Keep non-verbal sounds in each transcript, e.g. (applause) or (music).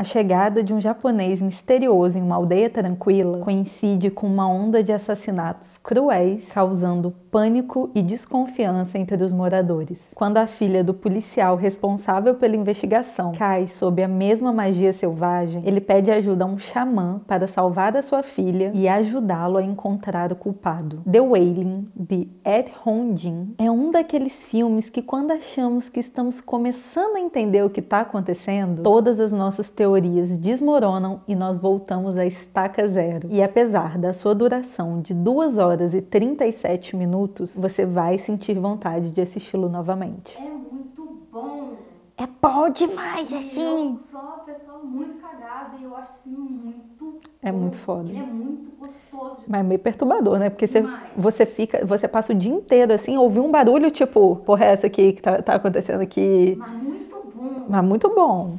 A chegada de um japonês misterioso em uma aldeia tranquila coincide com uma onda de assassinatos cruéis, causando pânico e desconfiança entre os moradores. Quando a filha do policial responsável pela investigação cai sob a mesma magia selvagem, ele pede ajuda a um xamã para salvar a sua filha e ajudá-lo a encontrar o culpado. The Wailing, de Ed Jin, é um daqueles filmes que quando achamos que estamos começando a entender o que está acontecendo, todas as nossas teorias teorias desmoronam e nós voltamos à estaca zero. E apesar da sua duração de 2 horas e 37 minutos, você vai sentir vontade de assisti-lo novamente. É muito bom! É bom demais, E assim! Eu sou uma pessoa muito cagada e eu acho esse filme muito É muito foda. Ele é muito gostoso Mas é meio perturbador, né? Porque você, você fica, você passa o dia inteiro assim, ouvir um barulho tipo, porra, é essa aqui que tá, tá acontecendo aqui. Mas muito bom. Mas muito bom.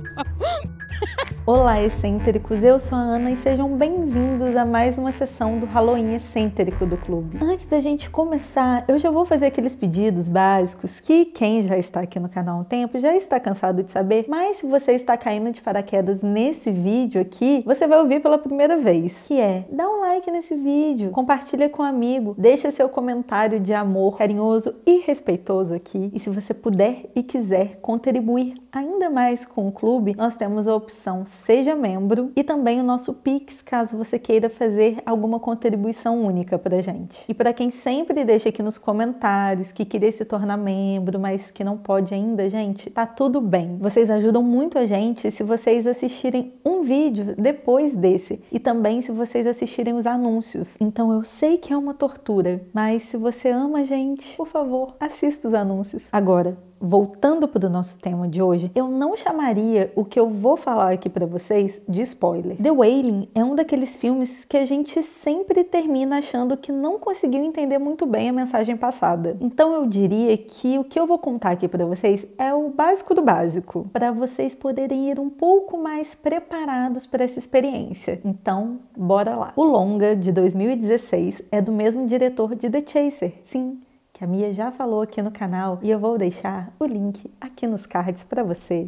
Olá, excêntricos! Eu sou a Ana e sejam bem-vindos a mais uma sessão do Halloween excêntrico do clube. Antes da gente começar, eu já vou fazer aqueles pedidos básicos que quem já está aqui no canal há um tempo já está cansado de saber, mas se você está caindo de paraquedas nesse vídeo aqui, você vai ouvir pela primeira vez, que é dá um like nesse vídeo, compartilha com um amigo, deixa seu comentário de amor carinhoso e respeitoso aqui. E se você puder e quiser contribuir ainda mais com o clube, nós temos a opção Seja Membro e também o nosso Pix, caso você queira fazer alguma contribuição única pra gente. E para quem sempre deixa aqui nos comentários que queria se tornar membro, mas que não pode ainda, gente, tá tudo bem. Vocês ajudam muito a gente se vocês assistirem um vídeo depois desse e também se vocês assistirem os anúncios. Então eu sei que é uma tortura, mas se você ama a gente, por favor, assista os anúncios. Agora, voltando para o nosso tema de hoje, eu não chamaria o que eu vou falar aqui para vocês de spoiler. The Wailing é um daqueles filmes que a gente sempre termina achando que não conseguiu entender muito bem a mensagem passada. Então eu diria que o que eu vou contar aqui para vocês é o básico do básico, para vocês poderem ir um pouco mais preparados para essa experiência. Então, bora lá. O longa de 2016 é do mesmo diretor de The Chaser. Sim, que a Mia já falou aqui no canal e eu vou deixar o link aqui nos cards para você.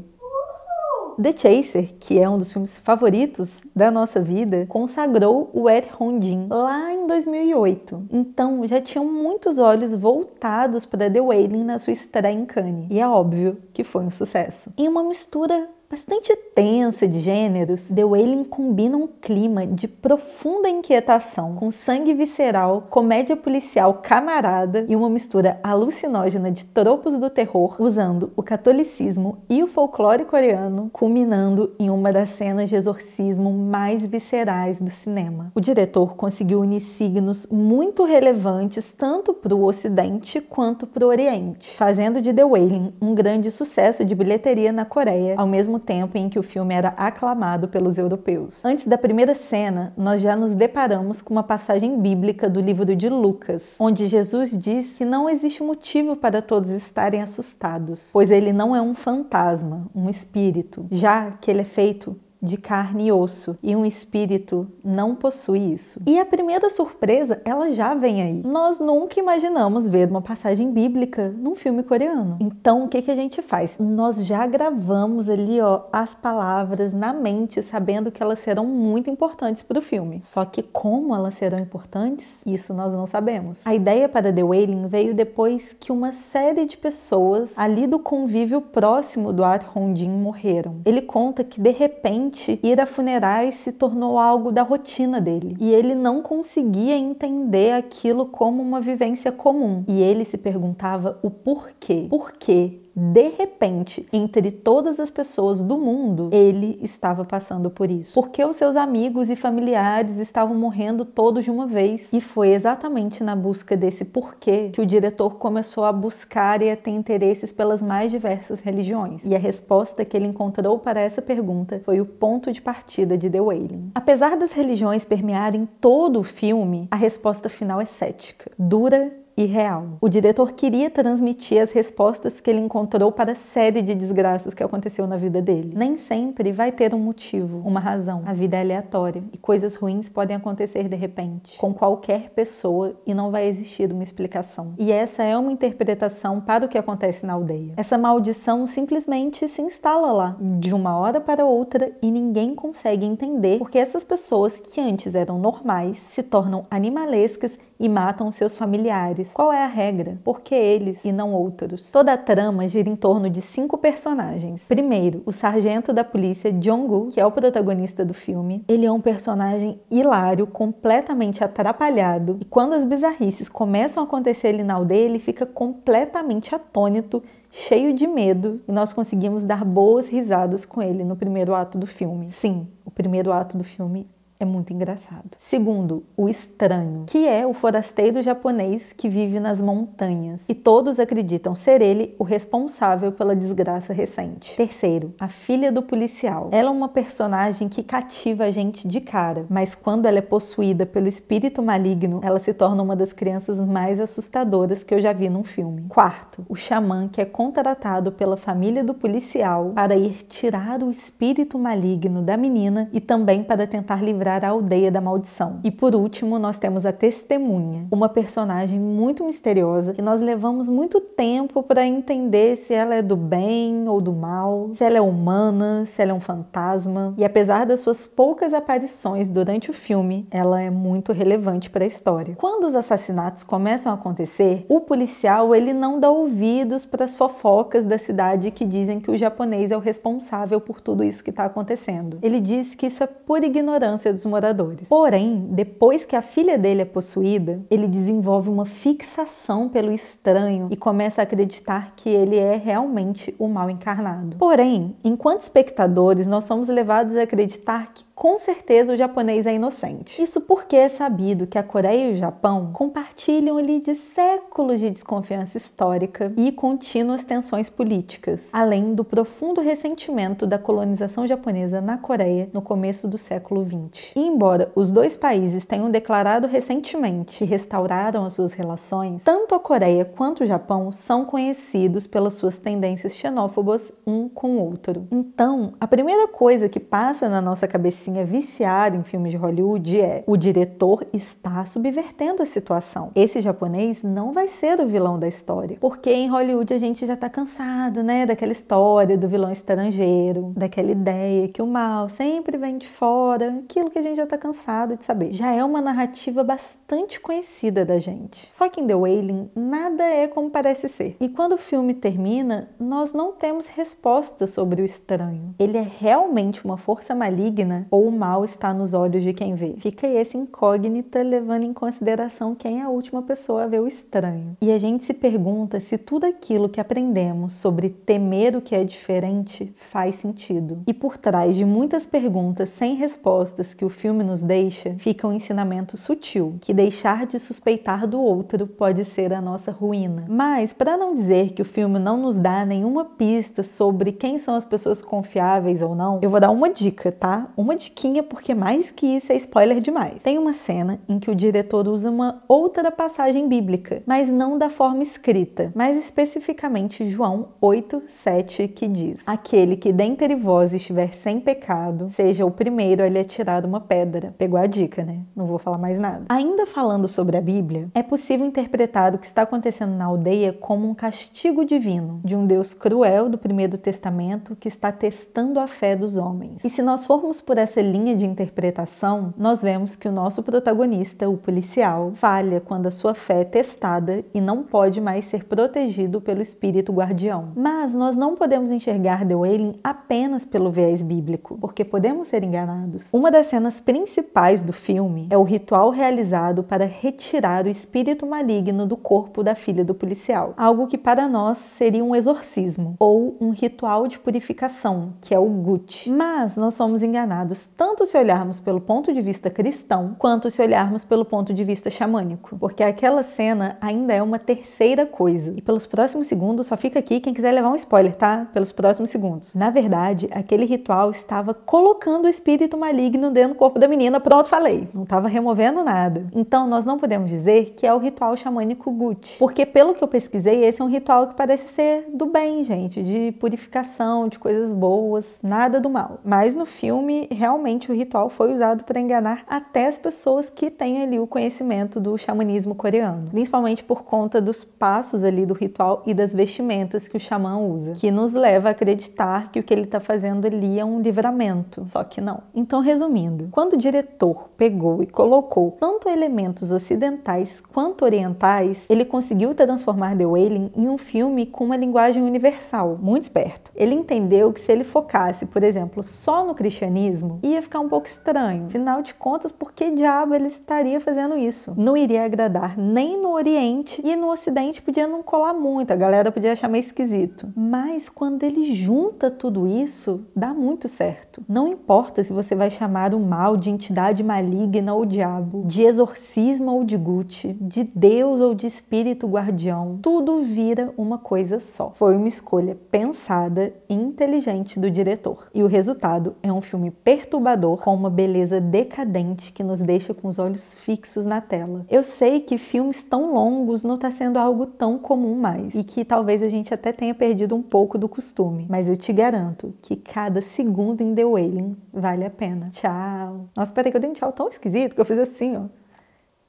The Chaser, que é um dos filmes favoritos da nossa vida, consagrou o Ed Jin lá em 2008. Então já tinham muitos olhos voltados para The Wailing na sua estreia em Cannes. E é óbvio que foi um sucesso. Em uma mistura bastante tensa de gêneros, The Wailing combina um clima de profunda inquietação com sangue visceral, comédia policial camarada e uma mistura alucinógena de tropos do terror, usando o catolicismo e o folclore coreano, culminando em uma das cenas de exorcismo mais viscerais do cinema. O diretor conseguiu unir signos muito relevantes tanto para o Ocidente quanto para o Oriente, fazendo de The Wailing um grande sucesso de bilheteria na Coreia, ao mesmo tempo em que o filme era aclamado pelos europeus. Antes da primeira cena, nós já nos deparamos com uma passagem bíblica do livro de Lucas, onde Jesus diz que não existe motivo para todos estarem assustados, pois ele não é um fantasma, um espírito, já que ele é feito de carne e osso, e um espírito não possui isso. E a primeira surpresa, ela já vem aí. Nós nunca imaginamos ver uma passagem bíblica num filme coreano. Então, o que, que a gente faz? Nós já gravamos ali, ó, as palavras na mente, sabendo que elas serão muito importantes para o filme. Só que como elas serão importantes, isso nós não sabemos. A ideia para The Wailing veio depois que uma série de pessoas ali do convívio próximo do Ar Jin morreram. Ele conta que de repente ir a funerais se tornou algo da rotina dele e ele não conseguia entender aquilo como uma vivência comum. E ele se perguntava o porquê. Por? De repente, entre todas as pessoas do mundo, ele estava passando por isso. Porque os seus amigos e familiares estavam morrendo todos de uma vez. E foi exatamente na busca desse porquê que o diretor começou a buscar e a ter interesses pelas mais diversas religiões. E a resposta que ele encontrou para essa pergunta foi o ponto de partida de The Wailing. Apesar das religiões permearem todo o filme, a resposta final é cética, dura e real. O diretor queria transmitir as respostas que ele encontrou para a série de desgraças que aconteceu na vida dele. Nem sempre vai ter um motivo, uma razão. A vida é aleatória e coisas ruins podem acontecer de repente, com qualquer pessoa e não vai existir uma explicação. E essa é uma interpretação para o que acontece na aldeia. Essa maldição simplesmente se instala lá, de uma hora para outra, e ninguém consegue entender porque essas pessoas que antes eram normais se tornam animalescas e matam seus familiares. Qual é a regra? Por que eles e não outros? Toda a trama gira em torno de cinco personagens. Primeiro, o sargento da polícia Jong-gu, que é o protagonista do filme. Ele é um personagem hilário, completamente atrapalhado, e quando as bizarrices começam a acontecer ali na aldeia, ele fica completamente atônito cheio de medo e nós conseguimos dar boas risadas com ele no primeiro ato do filme. Sim, o primeiro ato do filme é muito engraçado. Segundo, o estranho, que é o forasteiro japonês que vive nas montanhas e todos acreditam ser ele o responsável pela desgraça recente. Terceiro, a filha do policial. Ela é uma personagem que cativa a gente de cara, mas quando ela é possuída pelo espírito maligno, ela se torna uma das crianças mais assustadoras que eu já vi num filme. Quarto, o xamã que é contratado pela família do policial para ir tirar o espírito maligno da menina e também para tentar livrar a aldeia da maldição. E por último, nós temos a testemunha, uma personagem muito misteriosa que nós levamos muito tempo para entender se ela é do bem ou do mal, se ela é humana, se ela é um fantasma. E apesar das suas poucas aparições durante o filme, ela é muito relevante para a história. Quando os assassinatos começam a acontecer, o policial ele não dá ouvidos para as fofocas da cidade que dizem que o japonês é o responsável por tudo isso que está acontecendo. Ele diz que isso é por ignorância dos moradores. Porém, depois que a filha dele é possuída, ele desenvolve uma fixação pelo estranho e começa a acreditar que ele é realmente o mal encarnado. Porém, enquanto espectadores, nós somos levados a acreditar que com certeza o japonês é inocente. Isso porque é sabido que a Coreia e o Japão compartilham ali de séculos de desconfiança histórica e contínuas tensões políticas, além do profundo ressentimento da colonização japonesa na Coreia no começo do século XX. E embora os dois países tenham declarado recentemente que restauraram as suas relações, tanto a Coreia quanto o Japão são conhecidos pelas suas tendências xenófobas um com o outro. Então, a primeira coisa que passa na nossa cabeça cabecinha viciada em filmes de Hollywood é o diretor está subvertendo a situação. Esse japonês não vai ser o vilão da história, porque em Hollywood a gente já tá cansado, né, daquela história do vilão estrangeiro, daquela ideia que o mal sempre vem de fora, aquilo que a gente já tá cansado de saber. Já é uma narrativa bastante conhecida da gente. Só que em The Wailing nada é como parece ser. E quando o filme termina, nós não temos respostas sobre o estranho. Ele é realmente uma força maligna ou o mal está nos olhos de quem vê. Fica aí essa incógnita levando em consideração quem é a última pessoa a ver o estranho. E a gente se pergunta se tudo aquilo que aprendemos sobre temer o que é diferente faz sentido. E por trás de muitas perguntas sem respostas que o filme nos deixa, fica um ensinamento sutil, que deixar de suspeitar do outro pode ser a nossa ruína. Mas, para não dizer que o filme não nos dá nenhuma pista sobre quem são as pessoas confiáveis ou não, eu vou dar uma dica, tá? Uma diquinha, porque mais que isso é spoiler demais. Tem uma cena em que o diretor usa uma outra passagem bíblica, mas não da forma escrita, mais especificamente João 8, 7, que diz: Aquele que dentre vós estiver sem pecado, seja o primeiro a lhe atirar uma pedra. Pegou a dica, né? Não vou falar mais nada. Ainda falando sobre a Bíblia, é possível interpretar o que está acontecendo na aldeia como um castigo divino de um Deus cruel do primeiro testamento que está testando a fé dos homens. E se nós formos por essa essa linha de interpretação, nós vemos que o nosso protagonista, o policial, falha quando a sua fé é testada e não pode mais ser protegido pelo espírito guardião. Mas nós não podemos enxergar The Wailing apenas pelo viés bíblico, porque podemos ser enganados. Uma das cenas principais do filme é o ritual realizado para retirar o espírito maligno do corpo da filha do policial, algo que para nós seria um exorcismo ou um ritual de purificação, que é o gut. Mas nós somos enganados tanto se olharmos pelo ponto de vista cristão, quanto se olharmos pelo ponto de vista xamânico. Porque aquela cena ainda é uma terceira coisa. E pelos próximos segundos, só fica aqui quem quiser levar um spoiler, tá? Pelos próximos segundos. Na verdade, aquele ritual estava colocando o espírito maligno dentro do corpo da menina. Pronto, falei. Não estava removendo nada. Então, nós não podemos dizer que é o ritual xamânico Gut. Porque, pelo que eu pesquisei, esse é um ritual que parece ser do bem, gente, de purificação, de coisas boas, nada do mal. Mas no filme, realmente o ritual foi usado para enganar até as pessoas que têm ali o conhecimento do xamanismo coreano, principalmente por conta dos passos ali do ritual e das vestimentas que o xamã usa, que nos leva a acreditar que o que ele está fazendo ali é um livramento, só que não. Então, resumindo, quando o diretor pegou e colocou tanto elementos ocidentais quanto orientais, ele conseguiu transformar The Wailing em um filme com uma linguagem universal, muito esperto. Ele entendeu que se ele focasse, por exemplo, só no cristianismo, ia ficar um pouco estranho. Afinal de contas, por que diabo ele estaria fazendo isso? Não iria agradar nem no Oriente e no Ocidente podia não colar muito, a galera podia achar meio esquisito. Mas quando ele junta tudo isso, dá muito certo. Não importa se você vai chamar o mal de entidade maligna ou diabo, de exorcismo ou de Gucci, de Deus ou de espírito guardião, tudo vira uma coisa só. Foi uma escolha pensada e inteligente do diretor. E o resultado é um filme perturbador com uma beleza decadente que nos deixa com os olhos fixos na tela. Eu sei que filmes tão longos não está sendo algo tão comum mais e que talvez a gente até tenha perdido um pouco do costume, mas eu te garanto que cada segundo em The Wailing vale a pena. Tchau. Nossa, peraí que eu dei um tchau tão esquisito que eu fiz assim, ó.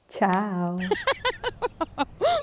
Tchau. (laughs)